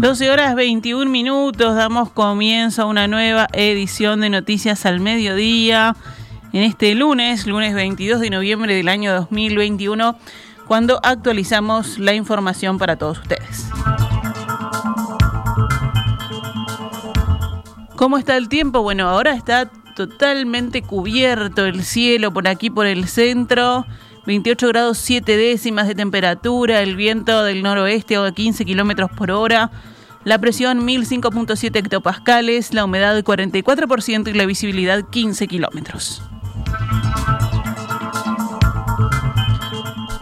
12 horas 21 minutos, damos comienzo a una nueva edición de Noticias al Mediodía en este lunes, lunes 22 de noviembre del año 2021, cuando actualizamos la información para todos ustedes. ¿Cómo está el tiempo? Bueno, ahora está totalmente cubierto el cielo por aquí, por el centro. 28 grados 7 décimas de temperatura, el viento del noroeste a 15 kilómetros por hora, la presión 1005.7 hectopascales, la humedad 44% y la visibilidad 15 kilómetros.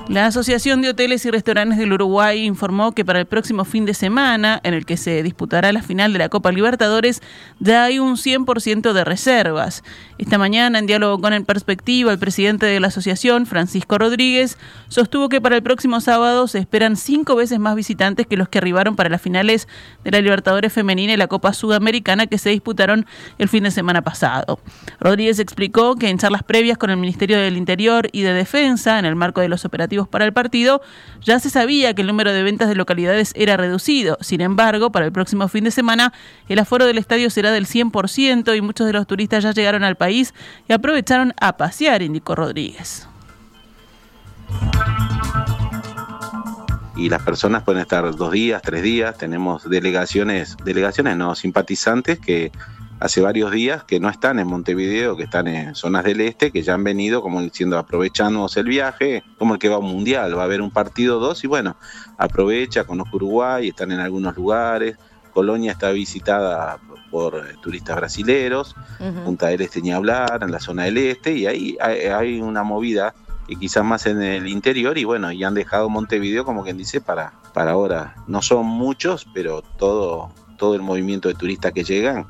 La Asociación de Hoteles y Restaurantes del Uruguay informó que para el próximo fin de semana, en el que se disputará la final de la Copa Libertadores, ya hay un 100% de reservas. Esta mañana, en diálogo con el Perspectiva, el presidente de la asociación, Francisco Rodríguez, sostuvo que para el próximo sábado se esperan cinco veces más visitantes que los que arribaron para las finales de la Libertadores Femenina y la Copa Sudamericana que se disputaron el fin de semana pasado. Rodríguez explicó que en charlas previas con el Ministerio del Interior y de Defensa, en el marco de los operativos para el partido, ya se sabía que el número de ventas de localidades era reducido. Sin embargo, para el próximo fin de semana, el aforo del estadio será del 100% y muchos de los turistas ya llegaron al país y aprovecharon a pasear, indicó Rodríguez. y las personas pueden estar dos días, tres días. Tenemos delegaciones, delegaciones no, simpatizantes que hace varios días que no están en Montevideo, que están en zonas del este, que ya han venido como diciendo aprovechamos el viaje, como el que va a un mundial, va a haber un partido dos y bueno, aprovecha, conozco Uruguay, están en algunos lugares, Colonia está visitada por eh, turistas brasileros, Punta del Este ni hablar, en la zona del este, y ahí hay, una movida que quizás más en el interior y bueno, y han dejado Montevideo como quien dice para, para ahora. No son muchos, pero todo, todo el movimiento de turistas que llegan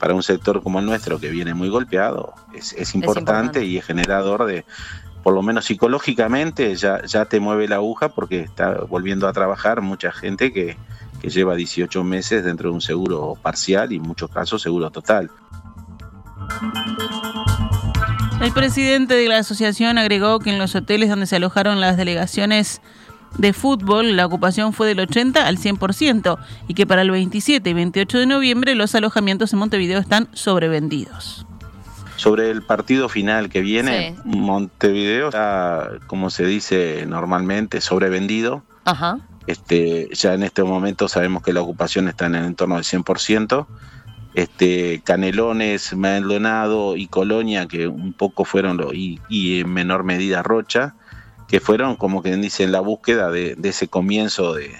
para un sector como el nuestro que viene muy golpeado es, importante, y es generador de, por lo menos psicológicamente, ya, ya te mueve la aguja porque está volviendo a trabajar mucha gente que, que lleva 18 meses dentro de un seguro parcial y en muchos casos seguro total. El presidente de la asociación agregó que en los hoteles donde se alojaron las delegaciones de fútbol, la ocupación fue del 80 al 100% y que para el 27 y 28 de noviembre los alojamientos en Montevideo están sobrevendidos. Sobre el partido final que viene, Montevideo está, como se dice normalmente, sobrevendido. Ajá. Este, ya en este momento sabemos que la ocupación está en el entorno del 100%. Este, Canelones, Maldonado y Colonia, que un poco fueron, lo, y, y en menor medida Rocha, que fueron como que dicen la búsqueda de, ese comienzo de,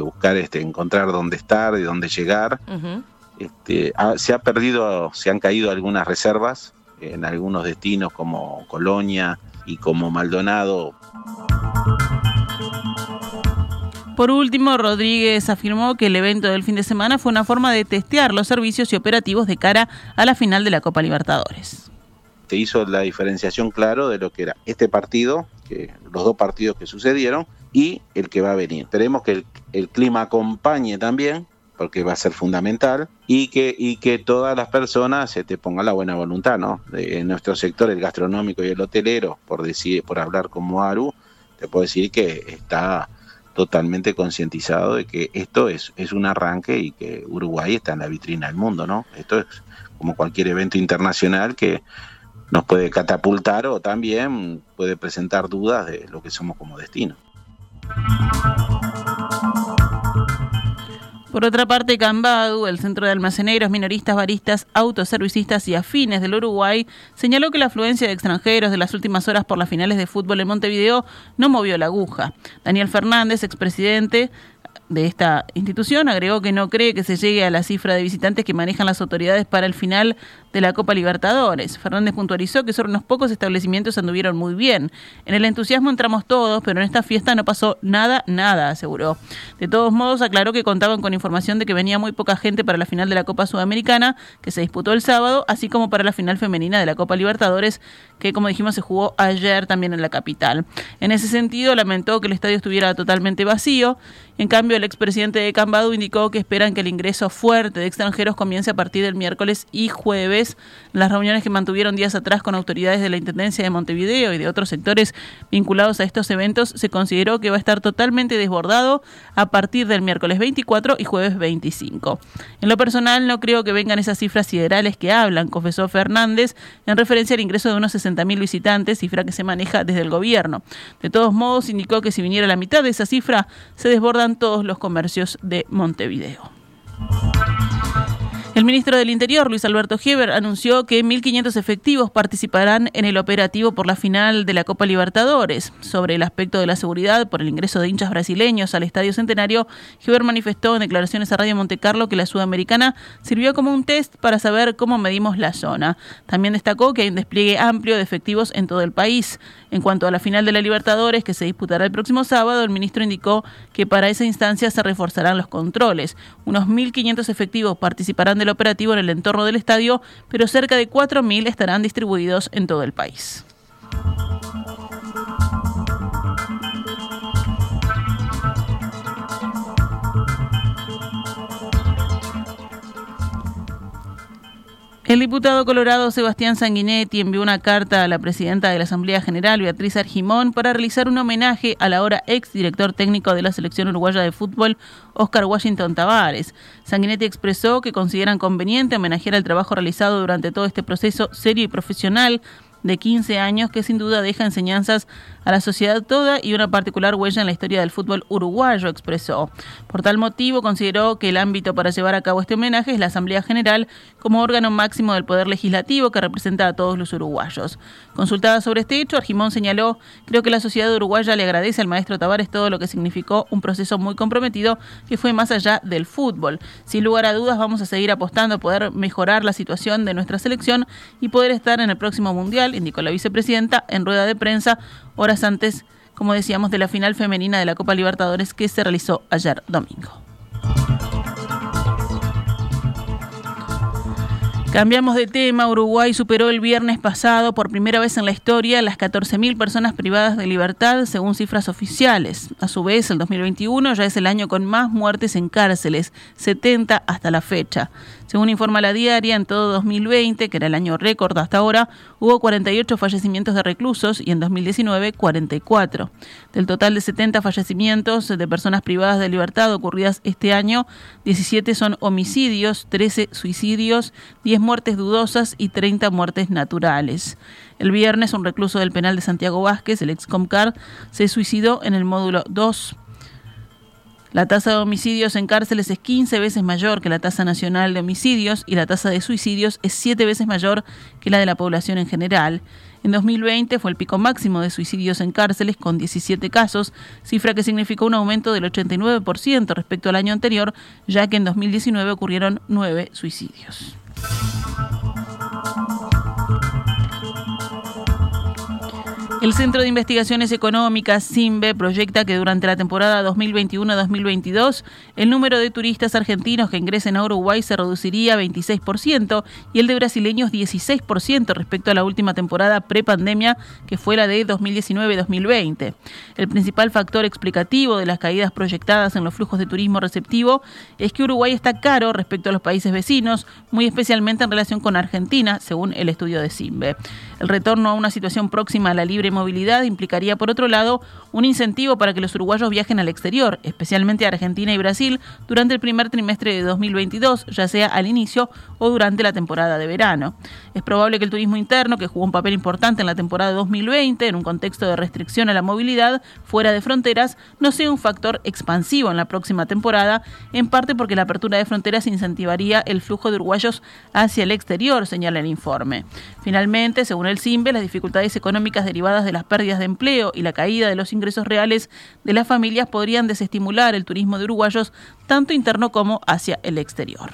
buscar este, encontrar dónde estar, y dónde llegar. este, se ha perdido, se han caído algunas reservas en algunos destinos como Colonia y como Maldonado. Por último, Rodríguez afirmó que el evento del fin de semana fue una forma de testear los servicios y operativos de cara a la final de la Copa Libertadores. Se hizo la diferenciación claro de lo que era este partido que los dos partidos que sucedieron y el que va a venir. Esperemos que el, clima acompañe también, porque va a ser fundamental, y que, y que todas las personas se te pongan la buena voluntad, ¿no? en nuestro sector, el gastronómico y el hotelero, por decir, por hablar como Aru, te puedo decir que está totalmente concientizado de que esto es, es un arranque y que Uruguay está en la vitrina del mundo, ¿no? Esto es como cualquier evento internacional que nos puede catapultar o también puede presentar dudas de lo que somos como destino. Por otra parte, Cambadu, el Centro de Almaceneros, Minoristas, Baristas, Autoservicistas y Afines del Uruguay, señaló que la afluencia de extranjeros de las últimas horas por las finales de fútbol en Montevideo no movió la aguja. Daniel Fernández, expresidente, de esta institución agregó que no cree que se llegue a la cifra de visitantes que manejan las autoridades para el final de la Copa Libertadores. Fernández puntualizó que solo unos pocos establecimientos anduvieron muy bien. En el entusiasmo entramos todos, pero en esta fiesta no pasó nada, nada, aseguró. De todos modos, aclaró que contaban con información de que venía muy poca gente para la final de la Copa Sudamericana, que se disputó el sábado, así como para la final femenina de la Copa Libertadores, que como dijimos se jugó ayer también en la capital. En ese sentido, lamentó que el estadio estuviera totalmente vacío En cambio, el expresidente de Cambado indicó que esperan que el ingreso fuerte de extranjeros comience a partir del miércoles y jueves. Las reuniones que mantuvieron días atrás con autoridades de la Intendencia de Montevideo y de otros sectores vinculados a estos eventos, se consideró que va a estar totalmente desbordado a partir del miércoles 24 y jueves 25. En lo personal, no creo que vengan esas cifras siderales que hablan, confesó Fernández, en referencia al ingreso de unos 60.000 visitantes, cifra que se maneja desde el gobierno. De todos modos, indicó que si viniera la mitad de esa cifra, se desbordan todos los comercios de Montevideo. El ministro del Interior, Luis Alberto Heber, anunció que 1.500 efectivos participarán en el operativo por la final de la Copa Libertadores. Sobre el aspecto de la seguridad por el ingreso de hinchas brasileños al Estadio Centenario, Heber manifestó en declaraciones a Radio Montecarlo que la sudamericana sirvió como un test para saber cómo medimos la zona. También destacó que hay un despliegue amplio de efectivos en todo el país. En cuanto a la final de la Libertadores, que se disputará el próximo sábado, el ministro indicó que para esa instancia se reforzarán los controles. Unos 1.500 efectivos participarán operativo en el entorno del estadio, pero cerca de 4.000 estarán distribuidos en todo el país. El diputado colorado Sebastián Sanguinetti envió una carta a la presidenta de la Asamblea General, Beatriz Argimón, para realizar un homenaje al ahora ex director técnico de la selección uruguaya de fútbol, Oscar Washington Tavares. Sanguinetti expresó que consideran conveniente homenajear el trabajo realizado durante todo este proceso serio y profesional de 15 años que sin duda deja enseñanzas a la sociedad toda y una particular huella en la historia del fútbol uruguayo, expresó. Por tal motivo, consideró que el ámbito para llevar a cabo este homenaje es la Asamblea General como órgano máximo del Poder Legislativo que representa a todos los uruguayos. Consultada sobre este hecho, Argimón señaló, creo que la sociedad uruguaya le agradece al maestro Tavares todo lo que significó un proceso muy comprometido que fue más allá del fútbol. Sin lugar a dudas, vamos a seguir apostando a poder mejorar la situación de nuestra selección y poder estar en el próximo Mundial indicó la vicepresidenta en rueda de prensa horas antes, como decíamos, de la final femenina de la Copa Libertadores que se realizó ayer domingo. Cambiamos de tema. Uruguay superó el viernes pasado por primera vez en la historia las 14.000 personas privadas de libertad, según cifras oficiales. A su vez, el 2021 ya es el año con más muertes en cárceles, 70 hasta la fecha. Según informa la diaria, en todo 2020, que era el año récord hasta ahora, hubo 48 fallecimientos de reclusos y en 2019 44. Del total de 70 fallecimientos de personas privadas de libertad ocurridas este año, 17 son homicidios, 13 suicidios, 10 muertes dudosas y 30 muertes naturales. El viernes, un recluso del penal de Santiago Vázquez, el ex Comcar, se suicidó en el módulo 2 la tasa de homicidios en cárceles es 15 veces mayor que la tasa nacional de homicidios y la tasa de suicidios es 7 veces mayor que la de la población en general. En 2020 fue el pico máximo de suicidios en cárceles con 17 casos, cifra que significó un aumento del 89% respecto al año anterior, ya que en 2019 ocurrieron 9 suicidios. El Centro de Investigaciones Económicas, CIMBE, proyecta que durante la temporada 2021-2022 el número de turistas argentinos que ingresen a Uruguay se reduciría 26% y el de brasileños 16% respecto a la última temporada prepandemia que fue la de 2019-2020. El principal factor explicativo de las caídas proyectadas en los flujos de turismo receptivo es que Uruguay está caro respecto a los países vecinos, muy especialmente en relación con Argentina, según el estudio de CIMBE. El retorno a una situación próxima a la libre movilidad implicaría, por otro lado, un incentivo para que los uruguayos viajen al exterior, especialmente a Argentina y Brasil, durante el primer trimestre de 2022, ya sea al inicio o durante la temporada de verano. Es probable que el turismo interno, que jugó un papel importante en la temporada 2020, en un contexto de restricción a la movilidad fuera de fronteras, no sea un factor expansivo en la próxima temporada, en parte porque la apertura de fronteras incentivaría el flujo de uruguayos hacia el exterior, señala el informe. Finalmente, según el CIMBE, las dificultades económicas de las pérdidas de empleo y la caída de los ingresos reales de las familias podrían desestimular el turismo de uruguayos tanto interno como hacia el exterior.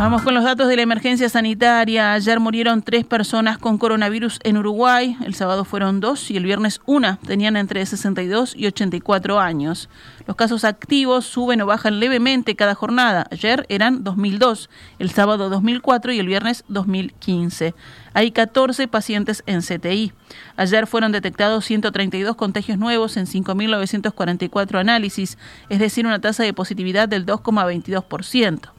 Vamos con los datos de la emergencia sanitaria. Ayer murieron tres personas con coronavirus en Uruguay. El sábado fueron dos y el viernes una. Tenían entre 62 y 84 años. Los casos activos suben o bajan levemente cada jornada. Ayer eran 2002, el sábado 2004 y el viernes 2015. Hay 14 pacientes en CTI. Ayer fueron detectados 132 contagios nuevos en 5.944 análisis, es decir, una tasa de positividad del 2,22%.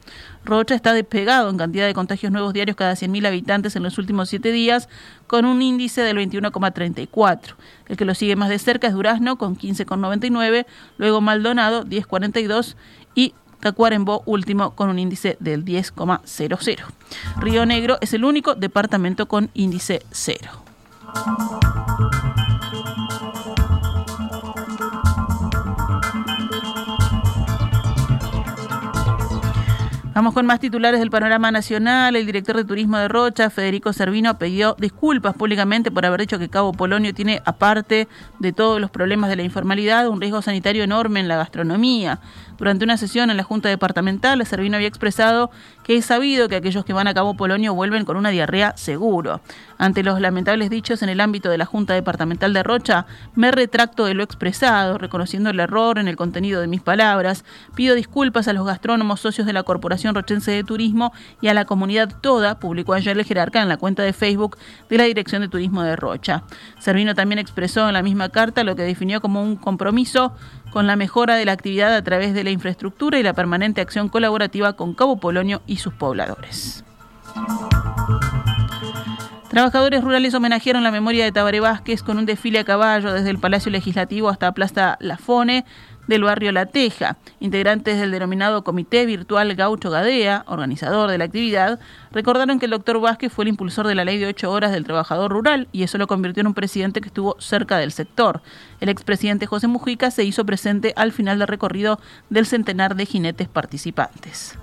Rocha está despegado en cantidad de contagios nuevos diarios cada 100.000 habitantes en los últimos siete días, con un índice del 21,34. El que lo sigue más de cerca es Durazno, con 15,99, luego Maldonado, 10,42 y Tacuarembó último con un índice del 10,00. Río Negro es el único departamento con índice cero. Vamos con más titulares del panorama nacional. El director de turismo de Rocha, Federico Servino, pidió disculpas públicamente por haber dicho que Cabo Polonio tiene, aparte de todos los problemas de la informalidad, un riesgo sanitario enorme en la gastronomía. Durante una sesión en la Junta Departamental, Servino había expresado que es sabido que aquellos que van a Cabo Polonio vuelven con una diarrea seguro. Ante los lamentables dichos en el ámbito de la Junta Departamental de Rocha, me retracto de lo expresado, reconociendo el error en el contenido de mis palabras. Pido disculpas a los gastrónomos socios de la Corporación Rochense de Turismo y a la comunidad toda, publicó ayer el jerarca en la cuenta de Facebook de la Dirección de Turismo de Rocha. Servino también expresó en la misma carta lo que definió como un compromiso con la mejora de la actividad a través de la infraestructura y la permanente acción colaborativa con Cabo Polonio y sus pobladores. Trabajadores rurales homenajearon la memoria de Tabaré Vázquez con un desfile a caballo desde el Palacio Legislativo hasta Plaza La Fone del barrio La Teja. Integrantes del denominado Comité Virtual Gaucho Gadea, organizador de la actividad, recordaron que el doctor Vázquez fue el impulsor de la ley de ocho horas del trabajador rural y eso lo convirtió en un presidente que estuvo cerca del sector. El expresidente José Mujica se hizo presente al final del recorrido del centenar de jinetes participantes.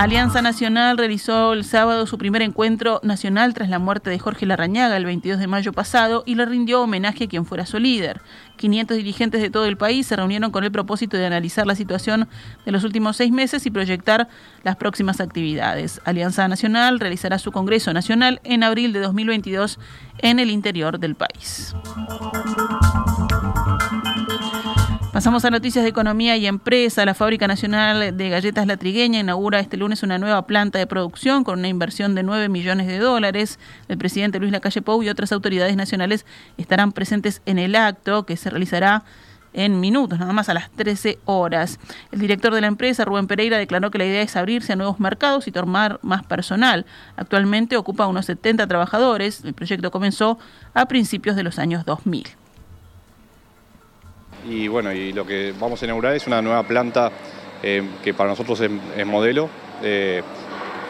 Alianza Nacional realizó el sábado su primer encuentro nacional tras la muerte de Jorge Larrañaga el 22 de mayo pasado y le rindió homenaje a quien fuera su líder. 500 dirigentes de todo el país se reunieron con el propósito de analizar la situación de los últimos seis meses y proyectar las próximas actividades. Alianza Nacional realizará su Congreso Nacional en abril de 2022 en el interior del país. Pasamos a noticias de economía y empresa. La Fábrica Nacional de Galletas La Trigueña inaugura este lunes una nueva planta de producción con una inversión de 9 millones de dólares. El presidente Luis Lacalle Pou y otras autoridades nacionales estarán presentes en el acto que se realizará en minutos, nada más a las 13 horas. El director de la empresa, Rubén Pereira, declaró que la idea es abrirse a nuevos mercados y tomar más personal. Actualmente ocupa unos 70 trabajadores. El proyecto comenzó a principios de los años 2000 y bueno, y lo que vamos a inaugurar es una nueva planta eh, que para nosotros es, modelo. Eh,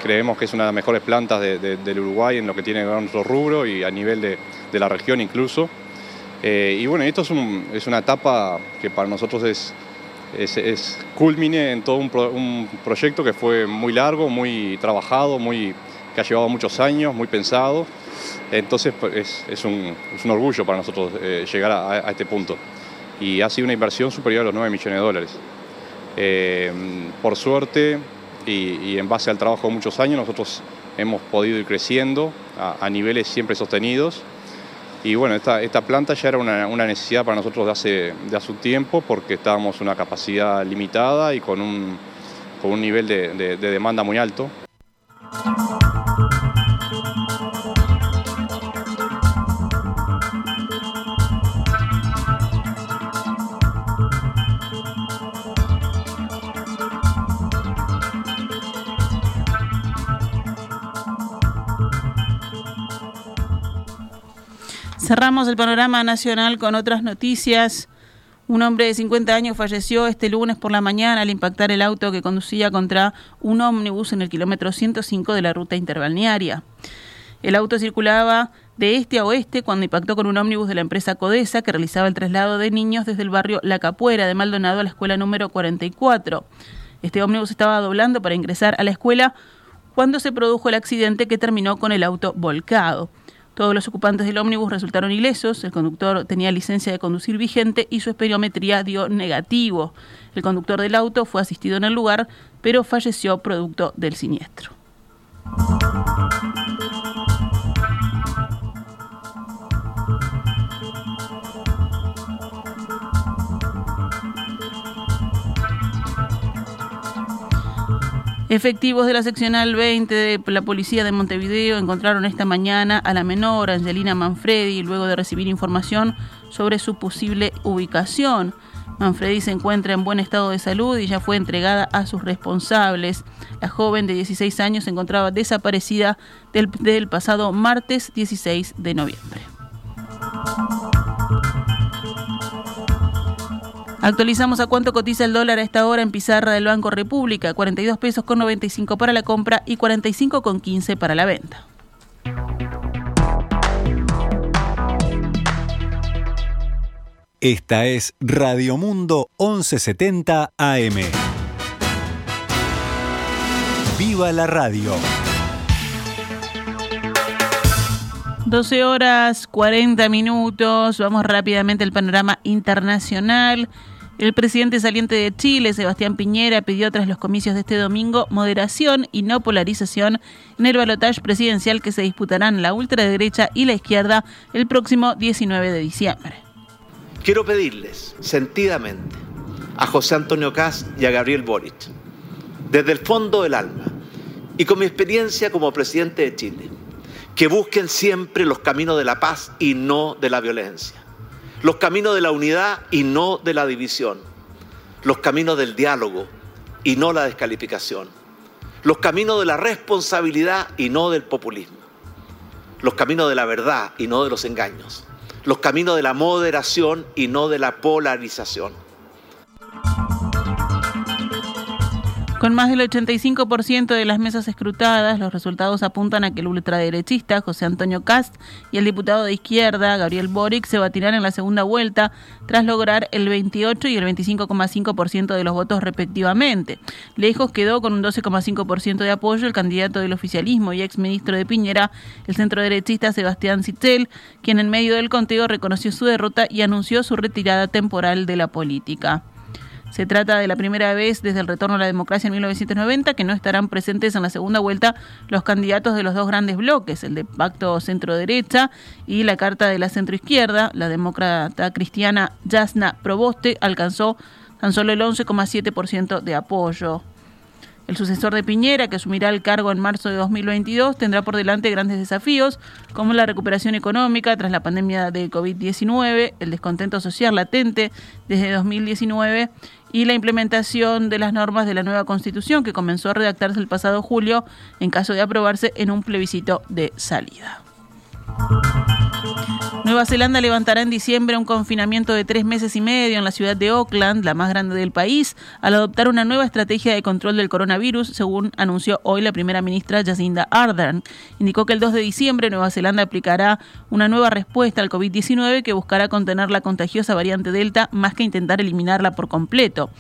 creemos que es una de las mejores plantas del Uruguay en lo que tiene nuestro rubro y a nivel de, la región incluso. Eh, y bueno, esto es, una etapa que para nosotros es, es, culmine en todo un, proyecto que fue muy largo, muy trabajado, muy, que ha llevado muchos años, muy pensado. Entonces pues, es, un, orgullo para nosotros llegar a este punto y ha sido una inversión superior a los 9 millones de dólares. Eh, por suerte y, en base al trabajo de muchos años, nosotros hemos podido ir creciendo a, niveles siempre sostenidos. Y bueno, esta, planta ya era una, necesidad para nosotros de hace, de hace un tiempo porque estábamos una capacidad limitada y con un, con un nivel de demanda muy alto. Cerramos el panorama nacional con otras noticias. Un hombre de 50 años falleció este lunes por la mañana al impactar el auto que conducía contra un ómnibus en el kilómetro 105 de la ruta interbalnearia. El auto circulaba de este a oeste cuando impactó con un ómnibus de la empresa Codesa que realizaba el traslado de niños desde el barrio La Capuera de Maldonado a la escuela número 44. Este ómnibus estaba doblando para ingresar a la escuela cuando se produjo el accidente que terminó con el auto volcado. Todos los ocupantes del ómnibus resultaron ilesos, el conductor tenía licencia de conducir vigente y su esperiometría dio negativo. El conductor del auto fue asistido en el lugar, pero falleció producto del siniestro. Efectivos de la seccional 20 de la policía de Montevideo encontraron esta mañana a la menor Angelina Manfredi luego de recibir información sobre su posible ubicación. Manfredi se encuentra en buen estado de salud y ya fue entregada a sus responsables. La joven de 16 años se encontraba desaparecida del, pasado martes 16 de noviembre. Actualizamos a cuánto cotiza el dólar a esta hora en pizarra del Banco República, 42 pesos con 95 para la compra y 45 con 15 para la venta. Esta es Radio Mundo 1170 AM. ¡Viva la radio! 12 horas 40 minutos. Vamos rápidamente al panorama internacional. El presidente saliente de Chile, Sebastián Piñera, pidió tras los comicios de este domingo moderación y no polarización en el balotaje presidencial que se disputarán la ultraderecha y la izquierda el próximo 19 de diciembre. Quiero pedirles sentidamente a José Antonio Caz y a Gabriel Boric, desde el fondo del alma y con mi experiencia como presidente de Chile, que busquen siempre los caminos de la paz y no de la violencia, los caminos de la unidad y no de la división, los caminos del diálogo y no la descalificación, los caminos de la responsabilidad y no del populismo, los caminos de la verdad y no de los engaños, los caminos de la moderación y no de la polarización Con más del 85% de las mesas escrutadas, los resultados apuntan a que el ultraderechista José Antonio Cast y el diputado de izquierda Gabriel Boric se batirán en la segunda vuelta tras lograr el 28 y el 25,5% de los votos respectivamente. Lejos quedó con un 12,5% de apoyo el candidato del oficialismo y exministro de Piñera, el centroderechista Sebastián Citzel, quien en medio del conteo reconoció su derrota y anunció su retirada temporal de la política. Se trata de la primera vez desde el retorno a la democracia en 1990 que no estarán presentes en la segunda vuelta los candidatos de los dos grandes bloques, el de Pacto Centro-Derecha y la Carta de la Centro-Izquierda. La demócrata cristiana Jasna Proboste alcanzó tan solo el 11,7% de apoyo. El sucesor de Piñera, que asumirá el cargo en marzo de 2022, tendrá por delante grandes desafíos como la recuperación económica tras la pandemia de COVID-19, el descontento social latente desde 2019 y la implementación de las normas de la nueva Constitución que comenzó a redactarse el pasado julio en caso de aprobarse en un plebiscito de salida. Nueva Zelanda levantará en diciembre un confinamiento de tres meses y medio en la ciudad de Auckland, la más grande del país, al adoptar una nueva estrategia de control del coronavirus, según anunció hoy la primera ministra Jacinda Ardern. Indicó que el 2 de diciembre Nueva Zelanda aplicará una nueva respuesta al COVID-19 que buscará contener la contagiosa variante Delta más que intentar eliminarla por completo.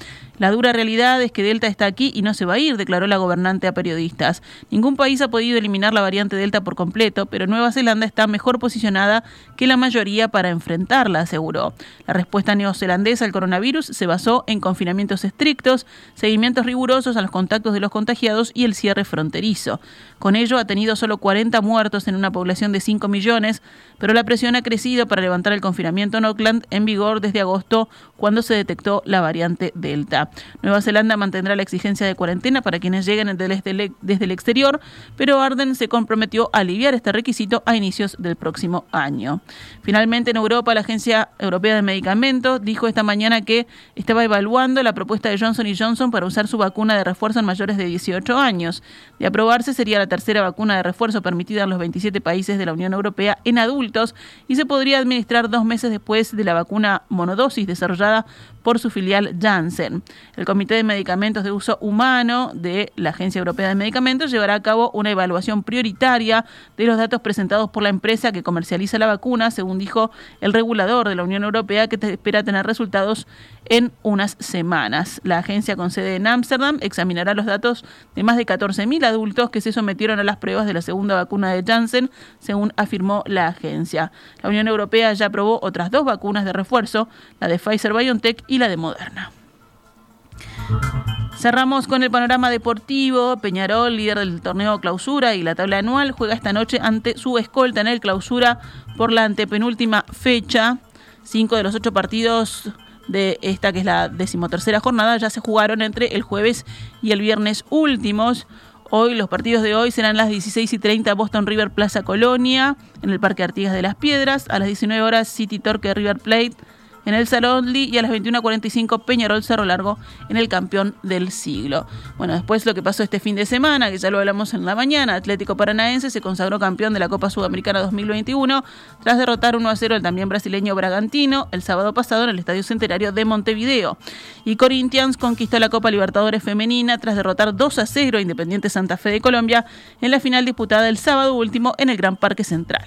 La dura realidad es que Delta está aquí y no se va a ir, declaró la gobernante a periodistas. Ningún país ha podido eliminar la variante Delta por completo, pero Nueva Zelanda está mejor posicionada que la mayoría para enfrentarla, aseguró. La respuesta neozelandesa al coronavirus se basó en confinamientos estrictos, seguimientos rigurosos a los contactos de los contagiados y el cierre fronterizo. Con ello ha tenido solo 40 muertos en una población de 5 millones, pero la presión ha crecido para levantar el confinamiento en Auckland en vigor desde agosto, cuando se detectó la variante Delta. Nueva Zelanda mantendrá la exigencia de cuarentena para quienes lleguen desde el exterior, pero Arden se comprometió a aliviar este requisito a inicios del próximo año. Finalmente, en Europa, la Agencia Europea de Medicamentos dijo esta mañana que estaba evaluando la propuesta de Johnson Johnson para usar su vacuna de refuerzo en mayores de 18 años. De aprobarse, sería la tercera vacuna de refuerzo permitida en los 27 países de la Unión Europea en adultos y se podría administrar dos meses después de la vacuna monodosis desarrollada por su filial Janssen. El Comité de Medicamentos de Uso Humano de la Agencia Europea de Medicamentos llevará a cabo una evaluación prioritaria de los datos presentados por la empresa que comercializa la vacuna, según dijo el regulador de la Unión Europea, que espera tener resultados en unas semanas. La agencia con sede en Ámsterdam examinará los datos de más de 14.000 adultos que se sometieron a las pruebas de la segunda vacuna de Janssen, según afirmó la agencia. La Unión Europea ya aprobó otras dos vacunas de refuerzo, la de Pfizer BioNTech y la de Moderna. Cerramos con el panorama deportivo. Peñarol, líder del torneo clausura y la tabla anual, juega esta noche ante su escolta en el clausura por la antepenúltima fecha. Cinco de los ocho partidos de esta que es la decimotercera jornada ya se jugaron entre el jueves y el viernes últimos. Hoy, los partidos de hoy serán las 16 y 30 Boston River Plaza Colonia, en el Parque Artigas de las Piedras, a las 19 horas City Torque River Plate, en el Salón y a las 21.45 Peñarol Cerro Largo en el campeón del siglo. Bueno, después lo que pasó este fin de semana, que ya lo hablamos en la mañana, Atlético Paranaense se consagró campeón de la Copa Sudamericana 2021 tras derrotar 1 a 0 al también brasileño Bragantino el sábado pasado en el Estadio Centenario de Montevideo. Y Corinthians conquistó la Copa Libertadores Femenina tras derrotar 2 a 0 a Independiente Santa Fe de Colombia en la final disputada el sábado último en el Gran Parque Central.